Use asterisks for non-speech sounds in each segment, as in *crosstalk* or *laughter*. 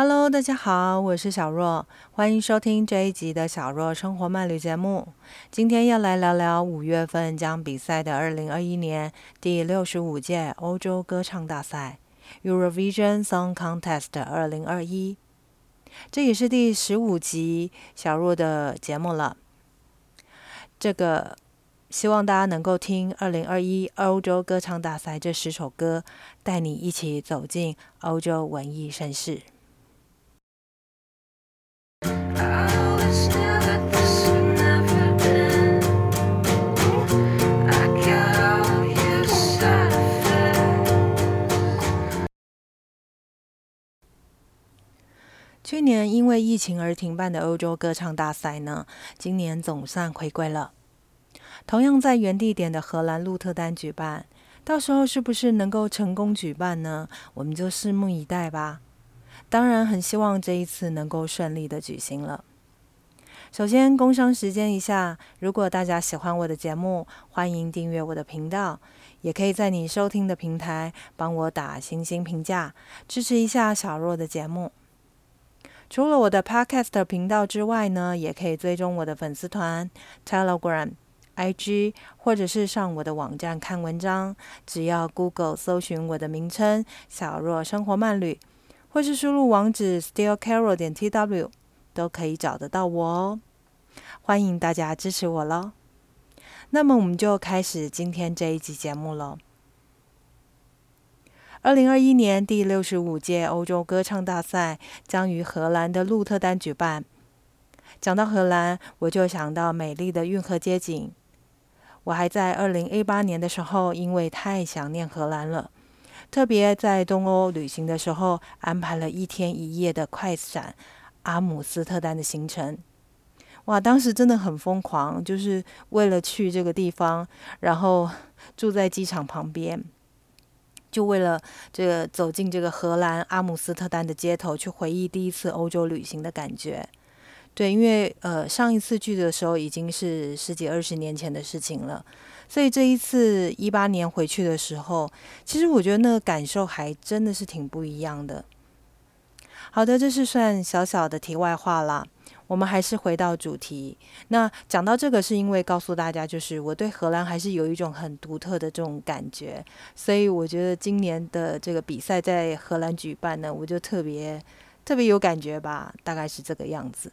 Hello，大家好，我是小若，欢迎收听这一集的小若生活漫旅节目。今天要来聊聊五月份将比赛的二零二一年第六十五届欧洲歌唱大赛 Eurovision Song Contest 二零二一，这也是第十五集小若的节目了。这个希望大家能够听二零二一欧洲歌唱大赛这十首歌，带你一起走进欧洲文艺盛世。去年因为疫情而停办的欧洲歌唱大赛呢，今年总算回归了。同样在原地点的荷兰鹿特丹举办，到时候是不是能够成功举办呢？我们就拭目以待吧。当然，很希望这一次能够顺利的举行了。首先，工商时间一下，如果大家喜欢我的节目，欢迎订阅我的频道，也可以在你收听的平台帮我打星星评价，支持一下小若的节目。除了我的 Podcast 频道之外呢，也可以追踪我的粉丝团、Telegram、IG，或者是上我的网站看文章。只要 Google 搜寻我的名称“小若生活漫旅”，或是输入网址 stillcarol 点 tw，都可以找得到我哦。欢迎大家支持我喽！那么我们就开始今天这一集节目喽。二零二一年第六十五届欧洲歌唱大赛将于荷兰的鹿特丹举办。讲到荷兰，我就想到美丽的运河街景。我还在二零一八年的时候，因为太想念荷兰了，特别在东欧旅行的时候，安排了一天一夜的快闪阿姆斯特丹的行程。哇，当时真的很疯狂，就是为了去这个地方，然后住在机场旁边。就为了这个走进这个荷兰阿姆斯特丹的街头，去回忆第一次欧洲旅行的感觉。对，因为呃上一次去的时候已经是十几二十年前的事情了，所以这一次一八年回去的时候，其实我觉得那个感受还真的是挺不一样的。好的，这是算小小的题外话啦。我们还是回到主题。那讲到这个，是因为告诉大家，就是我对荷兰还是有一种很独特的这种感觉，所以我觉得今年的这个比赛在荷兰举办呢，我就特别特别有感觉吧，大概是这个样子。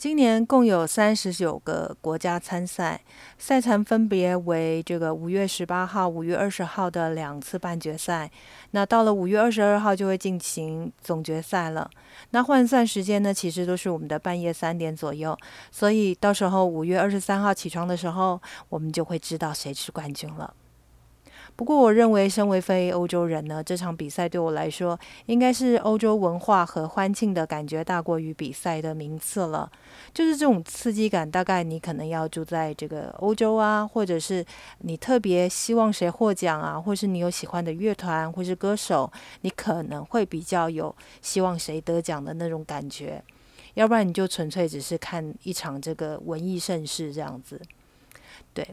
今年共有三十九个国家参赛，赛程分别为这个五月十八号、五月二十号的两次半决赛。那到了五月二十二号就会进行总决赛了。那换算时间呢，其实都是我们的半夜三点左右。所以到时候五月二十三号起床的时候，我们就会知道谁是冠军了。不过，我认为身为非欧洲人呢，这场比赛对我来说，应该是欧洲文化和欢庆的感觉大过于比赛的名次了。就是这种刺激感，大概你可能要住在这个欧洲啊，或者是你特别希望谁获奖啊，或是你有喜欢的乐团或是歌手，你可能会比较有希望谁得奖的那种感觉。要不然你就纯粹只是看一场这个文艺盛事这样子，对。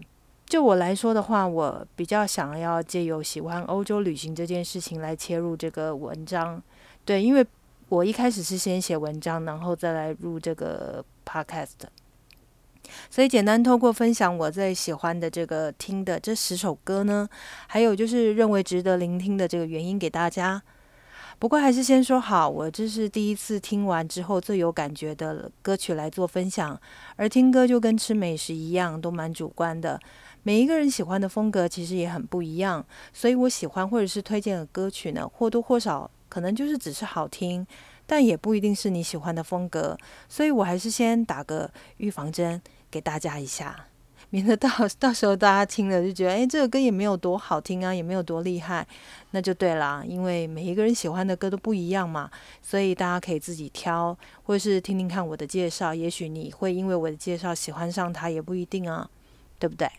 就我来说的话，我比较想要借由喜欢欧洲旅行这件事情来切入这个文章，对，因为我一开始是先写文章，然后再来入这个 podcast，所以简单透过分享我最喜欢的这个听的这十首歌呢，还有就是认为值得聆听的这个原因给大家。不过还是先说好，我这是第一次听完之后最有感觉的歌曲来做分享，而听歌就跟吃美食一样，都蛮主观的。每一个人喜欢的风格其实也很不一样，所以我喜欢或者是推荐的歌曲呢，或多或少可能就是只是好听，但也不一定是你喜欢的风格。所以我还是先打个预防针给大家一下，免得到到时候大家听了就觉得，哎，这个歌也没有多好听啊，也没有多厉害，那就对啦。因为每一个人喜欢的歌都不一样嘛，所以大家可以自己挑，或者是听听看我的介绍，也许你会因为我的介绍喜欢上它，也不一定啊，对不对？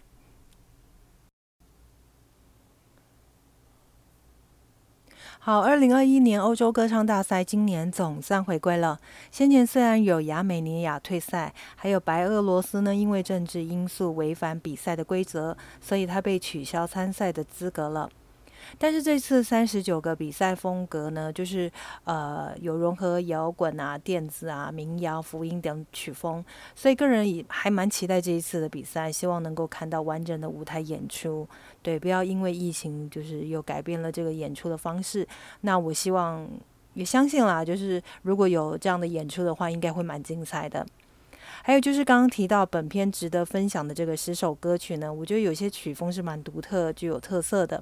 好，二零二一年欧洲歌唱大赛今年总算回归了。先前虽然有亚美尼亚退赛，还有白俄罗斯呢，因为政治因素违反比赛的规则，所以他被取消参赛的资格了。但是这次三十九个比赛风格呢，就是呃有融合摇滚啊、电子啊、民谣、福音等曲风，所以个人也还蛮期待这一次的比赛，希望能够看到完整的舞台演出。对，不要因为疫情就是又改变了这个演出的方式。那我希望也相信啦，就是如果有这样的演出的话，应该会蛮精彩的。还有就是刚刚提到本片值得分享的这个十首歌曲呢，我觉得有些曲风是蛮独特、具有特色的，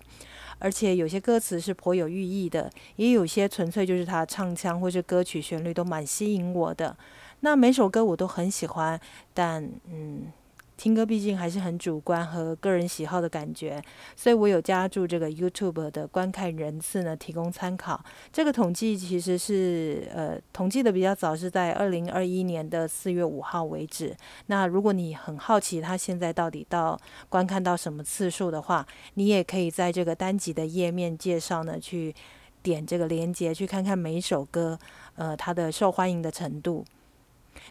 而且有些歌词是颇有寓意的，也有些纯粹就是他唱腔或是歌曲旋律都蛮吸引我的。那每首歌我都很喜欢，但嗯。听歌毕竟还是很主观和个人喜好的感觉，所以我有加注这个 YouTube 的观看人次呢，提供参考。这个统计其实是呃统计的比较早，是在二零二一年的四月五号为止。那如果你很好奇他现在到底到观看到什么次数的话，你也可以在这个单集的页面介绍呢，去点这个链接，去看看每一首歌呃它的受欢迎的程度。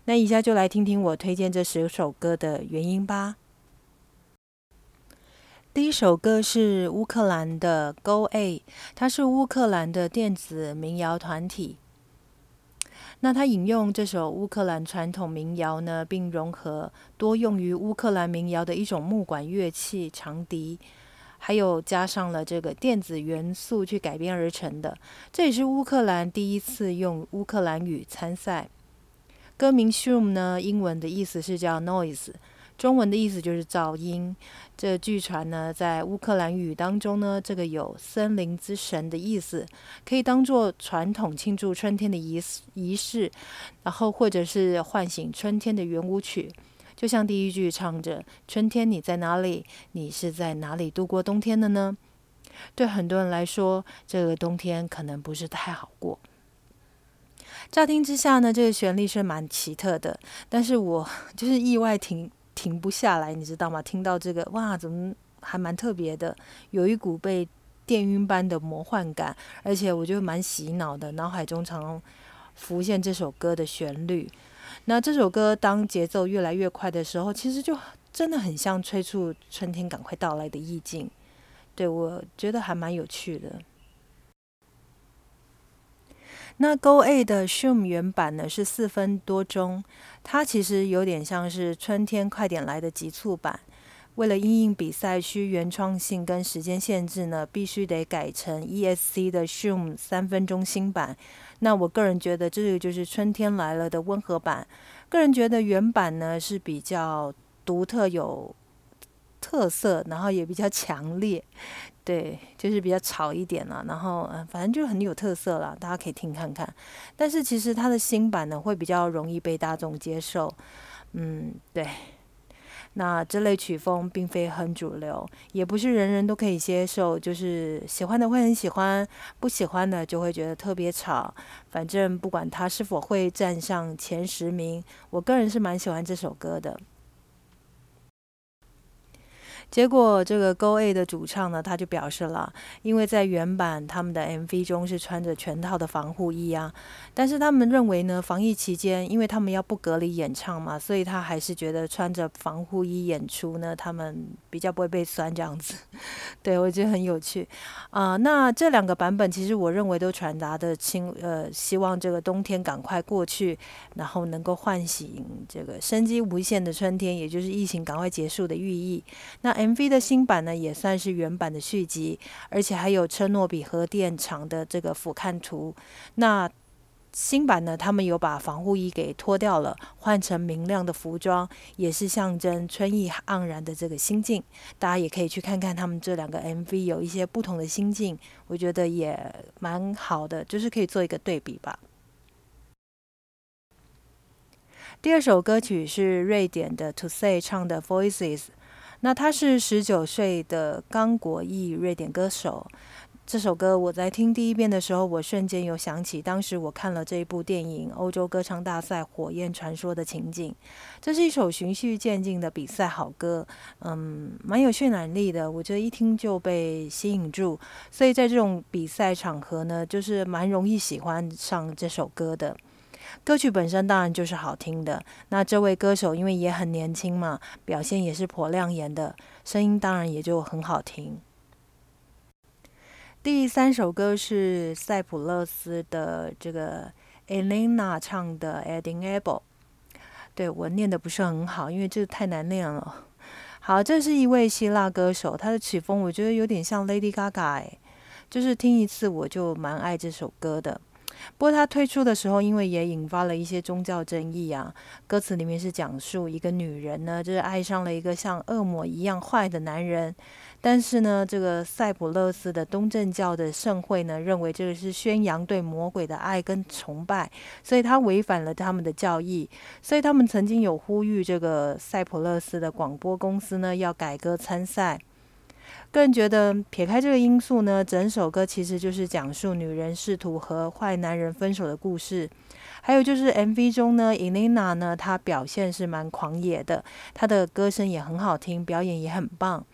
那以下就来听听我推荐这十首歌的原因吧。第一首歌是乌克兰的 Go A，它是乌克兰的电子民谣团体。那他引用这首乌克兰传统民谣呢，并融合多用于乌克兰民谣的一种木管乐器长笛，还有加上了这个电子元素去改编而成的。这也是乌克兰第一次用乌克兰语参赛。歌名 “Shoom” 呢，英文的意思是叫 noise，中文的意思就是噪音。这据传呢，在乌克兰语当中呢，这个有森林之神的意思，可以当做传统庆祝春天的仪式仪式，然后或者是唤醒春天的圆舞曲。就像第一句唱着“春天你在哪里？你是在哪里度过冬天的呢？”对很多人来说，这个冬天可能不是太好过。乍听之下呢，这个旋律是蛮奇特的，但是我 *laughs* 就是意外停停不下来，你知道吗？听到这个，哇，怎么还蛮特别的，有一股被电晕般的魔幻感，而且我觉得蛮洗脑的，脑海中常浮现这首歌的旋律。那这首歌当节奏越来越快的时候，其实就真的很像催促春天赶快到来的意境，对我觉得还蛮有趣的。那 Go A 的 Shum 原版呢是四分多钟，它其实有点像是春天快点来的急促版。为了因应比赛需原创性跟时间限制呢，必须得改成 ESC 的 Shum 三分钟新版。那我个人觉得这个就是春天来了的温和版。个人觉得原版呢是比较独特有特色，然后也比较强烈。对，就是比较吵一点啦，然后嗯，反正就很有特色啦，大家可以听看看。但是其实它的新版呢，会比较容易被大众接受。嗯，对。那这类曲风并非很主流，也不是人人都可以接受，就是喜欢的会很喜欢，不喜欢的就会觉得特别吵。反正不管它是否会站上前十名，我个人是蛮喜欢这首歌的。结果，这个 Go A 的主唱呢，他就表示了，因为在原版他们的 MV 中是穿着全套的防护衣啊，但是他们认为呢，防疫期间，因为他们要不隔离演唱嘛，所以他还是觉得穿着防护衣演出呢，他们比较不会被酸这样子。*laughs* 对我觉得很有趣啊。那这两个版本，其实我认为都传达的清，呃，希望这个冬天赶快过去，然后能够唤醒这个生机无限的春天，也就是疫情赶快结束的寓意。那 MV 的新版呢，也算是原版的续集，而且还有车诺比核电厂的这个俯瞰图。那新版呢，他们有把防护衣给脱掉了，换成明亮的服装，也是象征春意盎然的这个心境。大家也可以去看看他们这两个 MV 有一些不同的心境，我觉得也蛮好的，就是可以做一个对比吧。第二首歌曲是瑞典的 To Say 唱的 Voices。那他是十九岁的刚果裔瑞典歌手。这首歌我在听第一遍的时候，我瞬间有想起当时我看了这一部电影《欧洲歌唱大赛：火焰传说》的情景。这是一首循序渐进的比赛好歌，嗯，蛮有渲染力的。我觉得一听就被吸引住，所以在这种比赛场合呢，就是蛮容易喜欢上这首歌的。歌曲本身当然就是好听的，那这位歌手因为也很年轻嘛，表现也是颇亮眼的，声音当然也就很好听。第三首歌是塞浦路斯的这个 Elena 唱的 Adding Able，。对我念的不是很好，因为这太难念了。好，这是一位希腊歌手，他的曲风我觉得有点像 Lady Gaga，就是听一次我就蛮爱这首歌的。不过他推出的时候，因为也引发了一些宗教争议啊。歌词里面是讲述一个女人呢，就是爱上了一个像恶魔一样坏的男人。但是呢，这个塞浦路斯的东正教的圣会呢，认为这个是宣扬对魔鬼的爱跟崇拜，所以他违反了他们的教义。所以他们曾经有呼吁这个塞浦路斯的广播公司呢，要改歌参赛。个人觉得，撇开这个因素呢，整首歌其实就是讲述女人试图和坏男人分手的故事。还有就是 MV 中呢，Elena 呢，她表现是蛮狂野的，她的歌声也很好听，表演也很棒。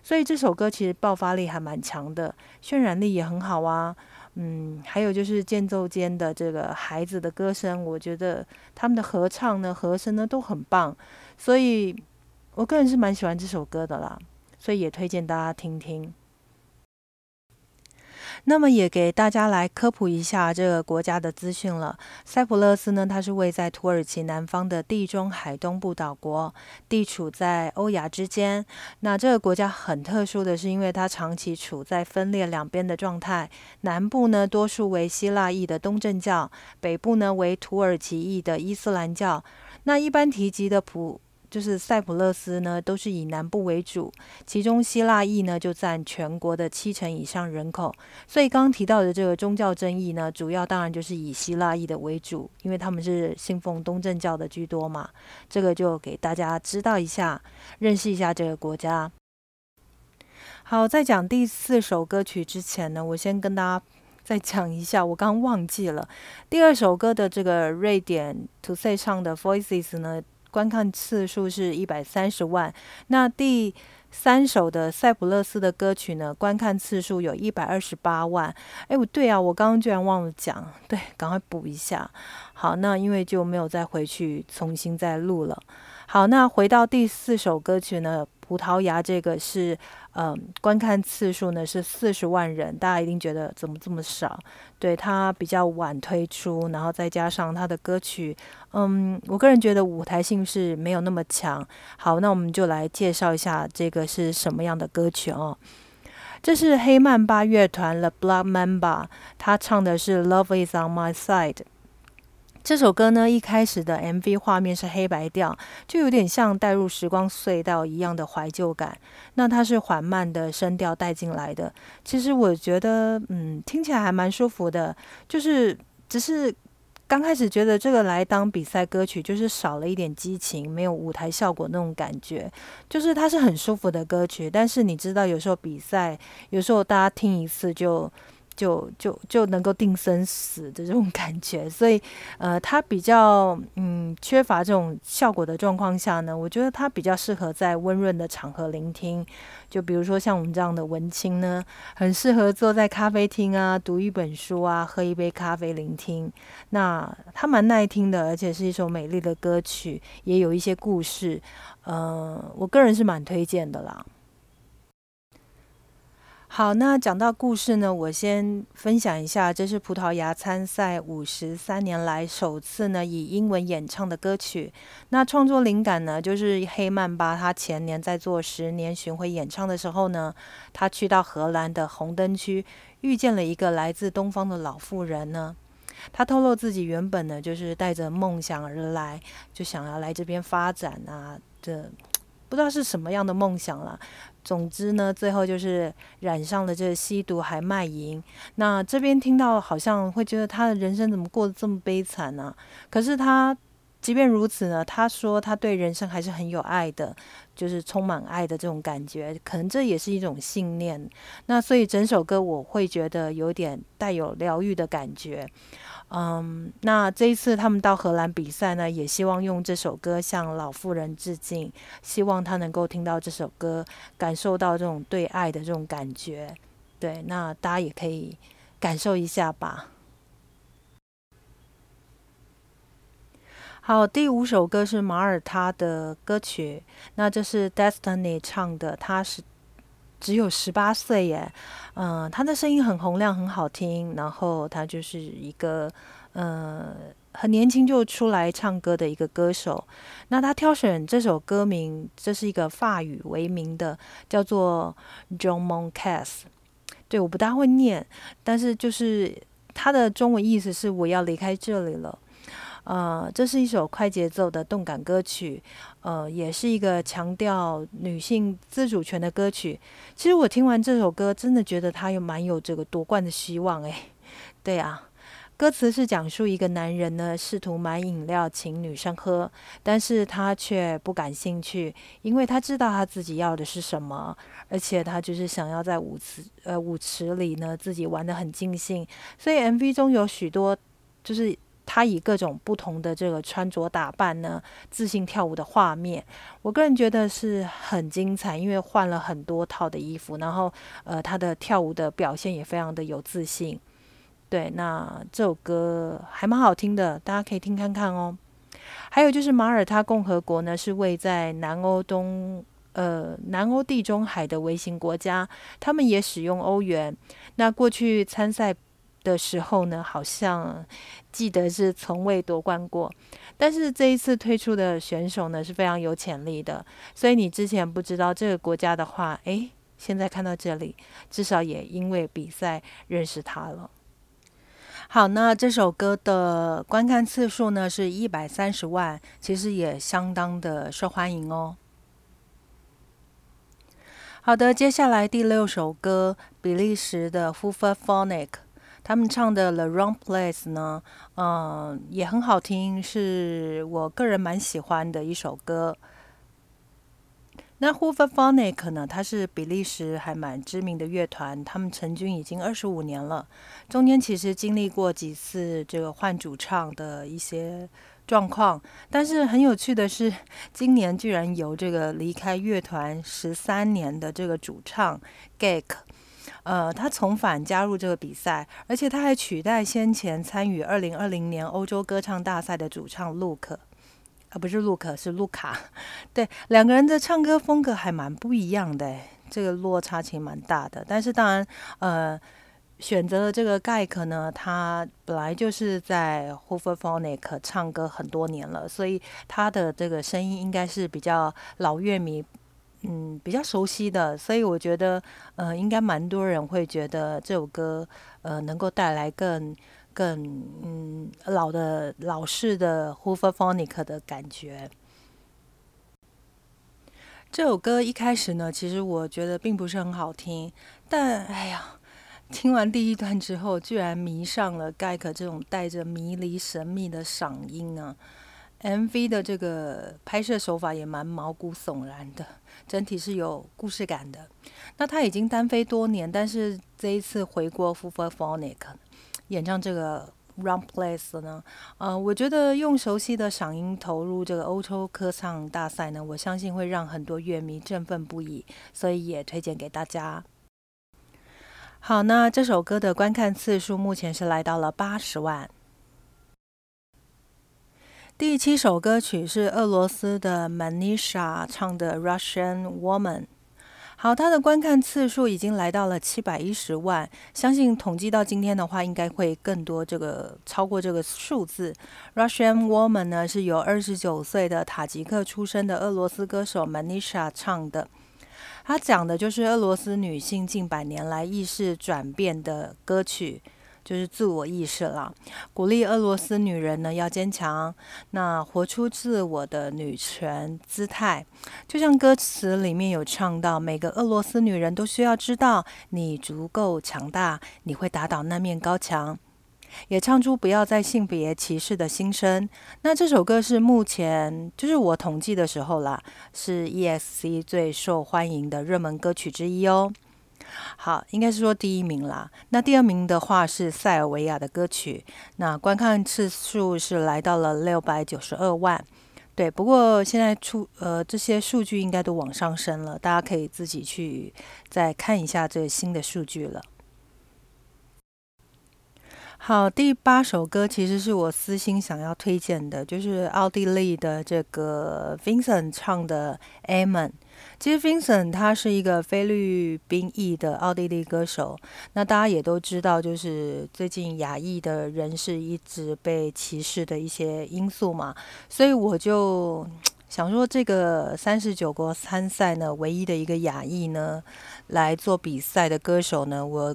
所以这首歌其实爆发力还蛮强的，渲染力也很好啊。嗯，还有就是间奏间的这个孩子的歌声，我觉得他们的合唱呢、和声呢都很棒。所以我个人是蛮喜欢这首歌的啦。所以也推荐大家听听。那么也给大家来科普一下这个国家的资讯了。塞浦路斯呢，它是位在土耳其南方的地中海东部岛国，地处在欧亚之间。那这个国家很特殊的是，因为它长期处在分裂两边的状态，南部呢多数为希腊裔的东正教，北部呢为土耳其裔的伊斯兰教。那一般提及的普就是塞浦路斯呢，都是以南部为主，其中希腊裔呢就占全国的七成以上人口。所以刚刚提到的这个宗教争议呢，主要当然就是以希腊裔的为主，因为他们是信奉东正教的居多嘛。这个就给大家知道一下，认识一下这个国家。好，在讲第四首歌曲之前呢，我先跟大家再讲一下，我刚忘记了第二首歌的这个瑞典 To Say 唱的 Voices 呢。观看次数是一百三十万。那第三首的塞浦勒斯的歌曲呢？观看次数有一百二十八万。哎，不对啊，我刚刚居然忘了讲，对，赶快补一下。好，那因为就没有再回去重新再录了。好，那回到第四首歌曲呢？葡萄牙这个是，嗯，观看次数呢是四十万人，大家一定觉得怎么这么少？对它比较晚推出，然后再加上它的歌曲，嗯，我个人觉得舞台性是没有那么强。好，那我们就来介绍一下这个是什么样的歌曲哦。这是黑曼巴乐团 The Blood Mamba，他唱的是 Love Is On My Side。这首歌呢，一开始的 MV 画面是黑白调，就有点像带入时光隧道一样的怀旧感。那它是缓慢的声调带进来的，其实我觉得，嗯，听起来还蛮舒服的。就是只是刚开始觉得这个来当比赛歌曲，就是少了一点激情，没有舞台效果那种感觉。就是它是很舒服的歌曲，但是你知道，有时候比赛，有时候大家听一次就。就就就能够定生死的这种感觉，所以呃，它比较嗯缺乏这种效果的状况下呢，我觉得它比较适合在温润的场合聆听。就比如说像我们这样的文青呢，很适合坐在咖啡厅啊，读一本书啊，喝一杯咖啡聆听。那它蛮耐听的，而且是一首美丽的歌曲，也有一些故事。呃，我个人是蛮推荐的啦。好，那讲到故事呢，我先分享一下，这是葡萄牙参赛五十三年来首次呢以英文演唱的歌曲。那创作灵感呢，就是黑曼巴他前年在做十年巡回演唱的时候呢，他去到荷兰的红灯区，遇见了一个来自东方的老妇人呢。他透露自己原本呢就是带着梦想而来，就想要来这边发展啊，这不知道是什么样的梦想了。总之呢，最后就是染上了这个吸毒还卖淫。那这边听到好像会觉得他的人生怎么过得这么悲惨呢？可是他即便如此呢，他说他对人生还是很有爱的，就是充满爱的这种感觉。可能这也是一种信念。那所以整首歌我会觉得有点带有疗愈的感觉。嗯，那这一次他们到荷兰比赛呢，也希望用这首歌向老妇人致敬，希望他能够听到这首歌，感受到这种对爱的这种感觉。对，那大家也可以感受一下吧。好，第五首歌是马耳他的歌曲，那这是 Destiny 唱的，他是。只有十八岁耶，嗯，他的声音很洪亮，很好听，然后他就是一个，呃，很年轻就出来唱歌的一个歌手。那他挑选这首歌名，这是一个法语为名的，叫做《John Mon Cas》。对，我不大会念，但是就是它的中文意思是我要离开这里了。呃，这是一首快节奏的动感歌曲，呃，也是一个强调女性自主权的歌曲。其实我听完这首歌，真的觉得它有蛮有这个夺冠的希望诶，*laughs* 对啊，歌词是讲述一个男人呢试图买饮料请女生喝，但是他却不感兴趣，因为他知道他自己要的是什么，而且他就是想要在舞池呃舞池里呢自己玩得很尽兴，所以 MV 中有许多就是。他以各种不同的这个穿着打扮呢，自信跳舞的画面，我个人觉得是很精彩，因为换了很多套的衣服，然后呃，他的跳舞的表现也非常的有自信。对，那这首歌还蛮好听的，大家可以听看看哦。还有就是马耳他共和国呢，是位在南欧东呃南欧地中海的微型国家，他们也使用欧元。那过去参赛。的时候呢，好像记得是从未夺冠过，但是这一次推出的选手呢是非常有潜力的，所以你之前不知道这个国家的话，诶，现在看到这里，至少也因为比赛认识他了。好，那这首歌的观看次数呢是一百三十万，其实也相当的受欢迎哦。好的，接下来第六首歌，比利时的 f u f a p h o n i c 他们唱的《The Wrong Place》呢，嗯，也很好听，是我个人蛮喜欢的一首歌。那 Hooverphonic 呢，它是比利时还蛮知名的乐团，他们成军已经二十五年了，中间其实经历过几次这个换主唱的一些状况，但是很有趣的是，*laughs* 今年居然有这个离开乐团十三年的这个主唱 Gek。呃，他重返加入这个比赛，而且他还取代先前参与二零二零年欧洲歌唱大赛的主唱陆克，啊，不是陆克，是卢卡。对，两个人的唱歌风格还蛮不一样的，这个落差其实蛮大的。但是当然，呃，选择了这个盖克呢，他本来就是在 Hooverphonic 唱歌很多年了，所以他的这个声音应该是比较老乐迷。嗯，比较熟悉的，所以我觉得，呃，应该蛮多人会觉得这首歌，呃，能够带来更更嗯老的老式的 h o o f e r p h o n i c 的感觉。这首歌一开始呢，其实我觉得并不是很好听，但哎呀，听完第一段之后，居然迷上了盖克这种带着迷离神秘的嗓音啊。MV 的这个拍摄手法也蛮毛骨悚然的，整体是有故事感的。那他已经单飞多年，但是这一次回国 f u f a p h o n i c 演唱这个《Run Place》呢，呃，我觉得用熟悉的嗓音投入这个欧洲歌唱大赛呢，我相信会让很多乐迷振奋不已，所以也推荐给大家。好，那这首歌的观看次数目前是来到了八十万。第七首歌曲是俄罗斯的 Manisha 唱的《Russian Woman》。好，它的观看次数已经来到了七百一十万，相信统计到今天的话，应该会更多，这个超过这个数字。《Russian Woman》呢是由二十九岁的塔吉克出生的俄罗斯歌手 Manisha 唱的，它讲的就是俄罗斯女性近百年来意识转变的歌曲。就是自我意识了，鼓励俄罗斯女人呢要坚强，那活出自我的女权姿态。就像歌词里面有唱到，每个俄罗斯女人都需要知道，你足够强大，你会打倒那面高墙。也唱出不要再性别歧视的心声。那这首歌是目前就是我统计的时候啦，是 ESC 最受欢迎的热门歌曲之一哦。好，应该是说第一名啦。那第二名的话是塞尔维亚的歌曲，那观看次数是来到了六百九十二万。对，不过现在出呃这些数据应该都往上升了，大家可以自己去再看一下这新的数据了。好，第八首歌其实是我私心想要推荐的，就是奥地利的这个 Vincent 唱的《Amen》。其实 Vincent 他是一个菲律宾裔的奥地利歌手。那大家也都知道，就是最近亚裔的人士一直被歧视的一些因素嘛，所以我就想说，这个三十九国参赛呢，唯一的一个亚裔呢来做比赛的歌手呢，我。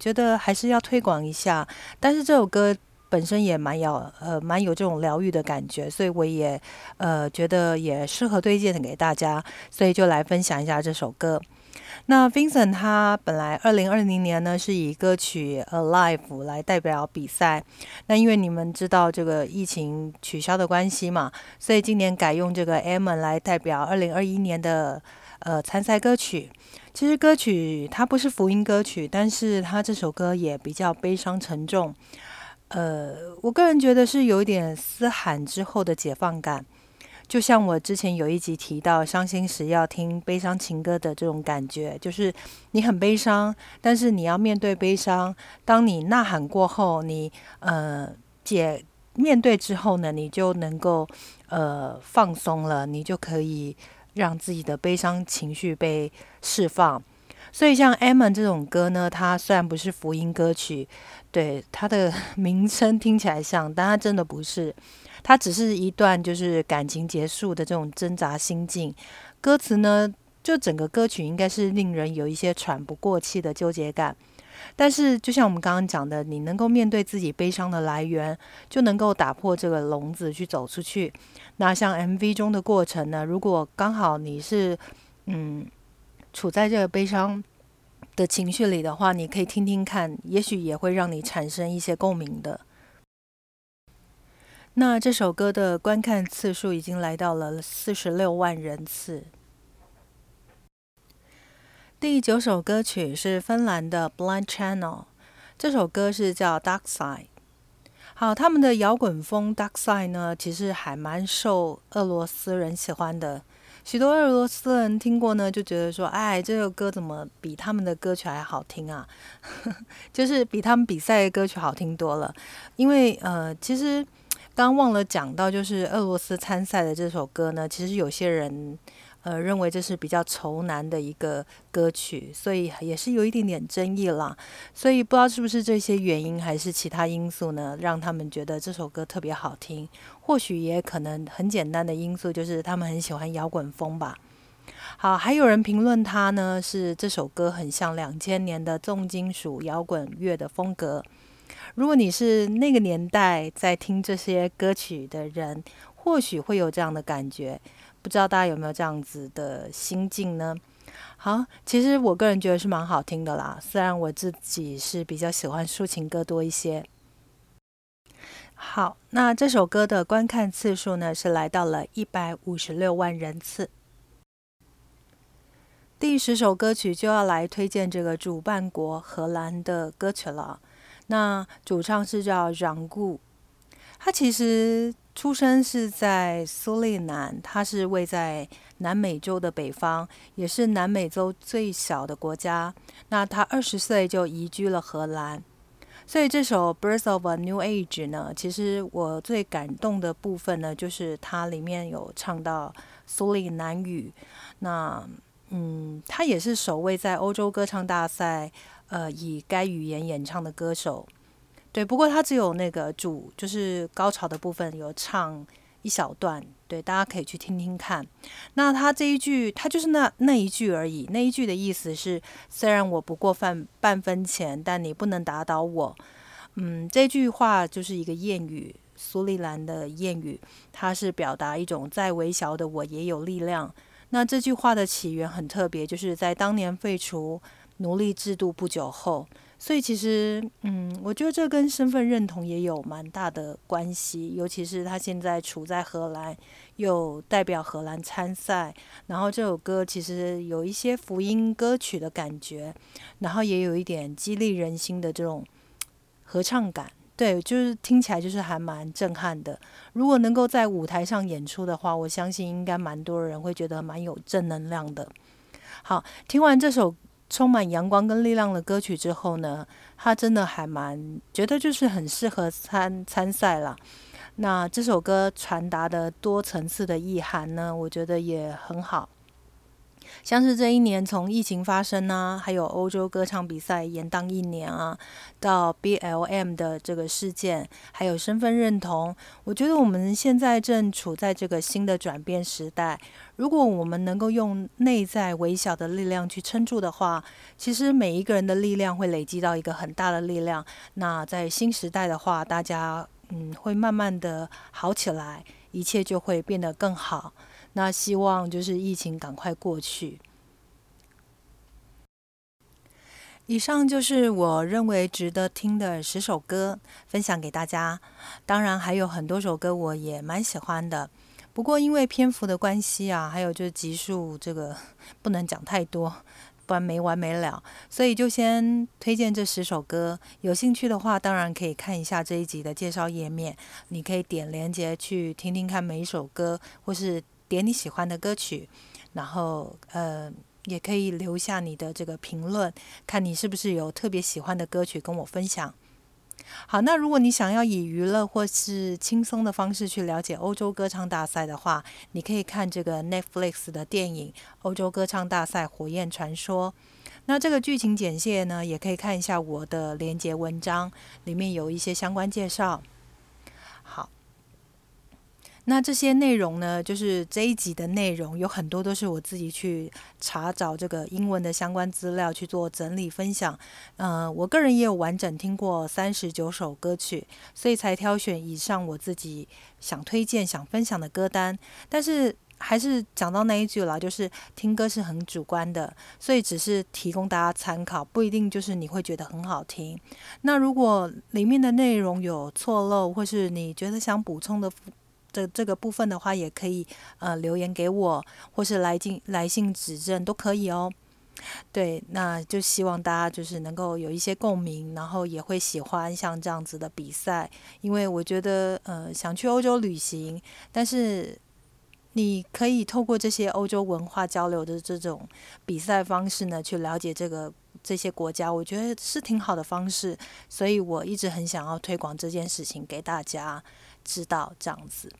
觉得还是要推广一下，但是这首歌本身也蛮有呃蛮有这种疗愈的感觉，所以我也呃觉得也适合推荐给大家，所以就来分享一下这首歌。那 Vincent 他本来二零二零年呢是以歌曲 Alive 来代表比赛，那因为你们知道这个疫情取消的关系嘛，所以今年改用这个 Amen 来代表二零二一年的呃参赛歌曲。其实歌曲它不是福音歌曲，但是它这首歌也比较悲伤沉重。呃，我个人觉得是有一点嘶喊之后的解放感，就像我之前有一集提到，伤心时要听悲伤情歌的这种感觉，就是你很悲伤，但是你要面对悲伤。当你呐喊过后，你呃解面对之后呢，你就能够呃放松了，你就可以。让自己的悲伤情绪被释放，所以像《Amen》这种歌呢，它虽然不是福音歌曲，对它的 *laughs* 名称听起来像，但它真的不是，它只是一段就是感情结束的这种挣扎心境。歌词呢，就整个歌曲应该是令人有一些喘不过气的纠结感。但是，就像我们刚刚讲的，你能够面对自己悲伤的来源，就能够打破这个笼子去走出去。那像 MV 中的过程呢？如果刚好你是嗯处在这个悲伤的情绪里的话，你可以听听看，也许也会让你产生一些共鸣的。那这首歌的观看次数已经来到了四十六万人次。第九首歌曲是芬兰的 Blind Channel，这首歌是叫 Dark Side。好，他们的摇滚风 Dark Side 呢，其实还蛮受俄罗斯人喜欢的。许多俄罗斯人听过呢，就觉得说，哎，这首歌怎么比他们的歌曲还好听啊？*laughs* 就是比他们比赛的歌曲好听多了。因为呃，其实刚忘了讲到，就是俄罗斯参赛的这首歌呢，其实有些人。呃，认为这是比较愁难的一个歌曲，所以也是有一点点争议啦。所以不知道是不是这些原因，还是其他因素呢，让他们觉得这首歌特别好听。或许也可能很简单的因素，就是他们很喜欢摇滚风吧。好，还有人评论它呢，是这首歌很像两千年的重金属摇滚乐的风格。如果你是那个年代在听这些歌曲的人，或许会有这样的感觉。不知道大家有没有这样子的心境呢？好，其实我个人觉得是蛮好听的啦。虽然我自己是比较喜欢抒情歌多一些。好，那这首歌的观看次数呢是来到了一百五十六万人次。第十首歌曲就要来推荐这个主办国荷兰的歌曲了。那主唱是叫让固，他其实。出生是在苏利南，它是位在南美洲的北方，也是南美洲最小的国家。那他二十岁就移居了荷兰，所以这首《Birth of a New Age》呢，其实我最感动的部分呢，就是它里面有唱到苏利南语。那嗯，他也是首位在欧洲歌唱大赛呃以该语言演唱的歌手。对，不过他只有那个主，就是高潮的部分有唱一小段，对，大家可以去听听看。那他这一句，他就是那那一句而已。那一句的意思是：虽然我不过半半分钱，但你不能打倒我。嗯，这句话就是一个谚语，苏利兰的谚语，它是表达一种再微小的我也有力量。那这句话的起源很特别，就是在当年废除奴隶制度不久后。所以其实，嗯，我觉得这跟身份认同也有蛮大的关系，尤其是他现在处在荷兰，又代表荷兰参赛，然后这首歌其实有一些福音歌曲的感觉，然后也有一点激励人心的这种合唱感，对，就是听起来就是还蛮震撼的。如果能够在舞台上演出的话，我相信应该蛮多人会觉得蛮有正能量的。好，听完这首。充满阳光跟力量的歌曲之后呢，他真的还蛮觉得就是很适合参参赛了。那这首歌传达的多层次的意涵呢，我觉得也很好。像是这一年从疫情发生啊，还有欧洲歌唱比赛延宕一年啊，到 BLM 的这个事件，还有身份认同，我觉得我们现在正处在这个新的转变时代。如果我们能够用内在微小的力量去撑住的话，其实每一个人的力量会累积到一个很大的力量。那在新时代的话，大家嗯会慢慢的好起来，一切就会变得更好。那希望就是疫情赶快过去。以上就是我认为值得听的十首歌，分享给大家。当然还有很多首歌我也蛮喜欢的，不过因为篇幅的关系啊，还有就是集数这个 *laughs* 不能讲太多，不然没完没了。所以就先推荐这十首歌。有兴趣的话，当然可以看一下这一集的介绍页面，你可以点连接去听听看每一首歌，或是。点你喜欢的歌曲，然后呃，也可以留下你的这个评论，看你是不是有特别喜欢的歌曲跟我分享。好，那如果你想要以娱乐或是轻松的方式去了解欧洲歌唱大赛的话，你可以看这个 Netflix 的电影《欧洲歌唱大赛火焰传说》。那这个剧情简介呢，也可以看一下我的连接文章，里面有一些相关介绍。那这些内容呢，就是这一集的内容，有很多都是我自己去查找这个英文的相关资料去做整理分享。嗯，我个人也有完整听过三十九首歌曲，所以才挑选以上我自己想推荐、想分享的歌单。但是还是讲到那一句了，就是听歌是很主观的，所以只是提供大家参考，不一定就是你会觉得很好听。那如果里面的内容有错漏，或是你觉得想补充的，这这个部分的话，也可以呃留言给我，或是来信来信指正都可以哦。对，那就希望大家就是能够有一些共鸣，然后也会喜欢像这样子的比赛，因为我觉得呃想去欧洲旅行，但是你可以透过这些欧洲文化交流的这种比赛方式呢，去了解这个这些国家，我觉得是挺好的方式，所以我一直很想要推广这件事情给大家。知道这样子。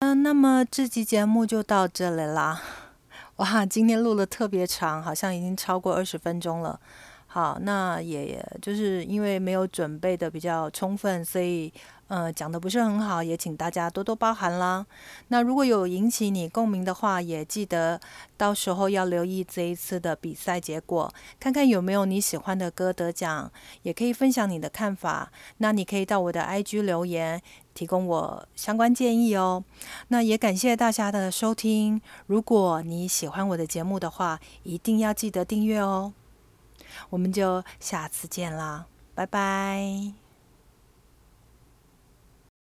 嗯，那么这期节目就到这里啦。哇，今天录的特别长，好像已经超过二十分钟了。好，那也就是因为没有准备的比较充分，所以呃讲的不是很好，也请大家多多包涵啦。那如果有引起你共鸣的话，也记得到时候要留意这一次的比赛结果，看看有没有你喜欢的歌得奖，也可以分享你的看法。那你可以到我的 IG 留言，提供我相关建议哦。那也感谢大家的收听。如果你喜欢我的节目的话，一定要记得订阅哦。我们就下次见啦，拜拜。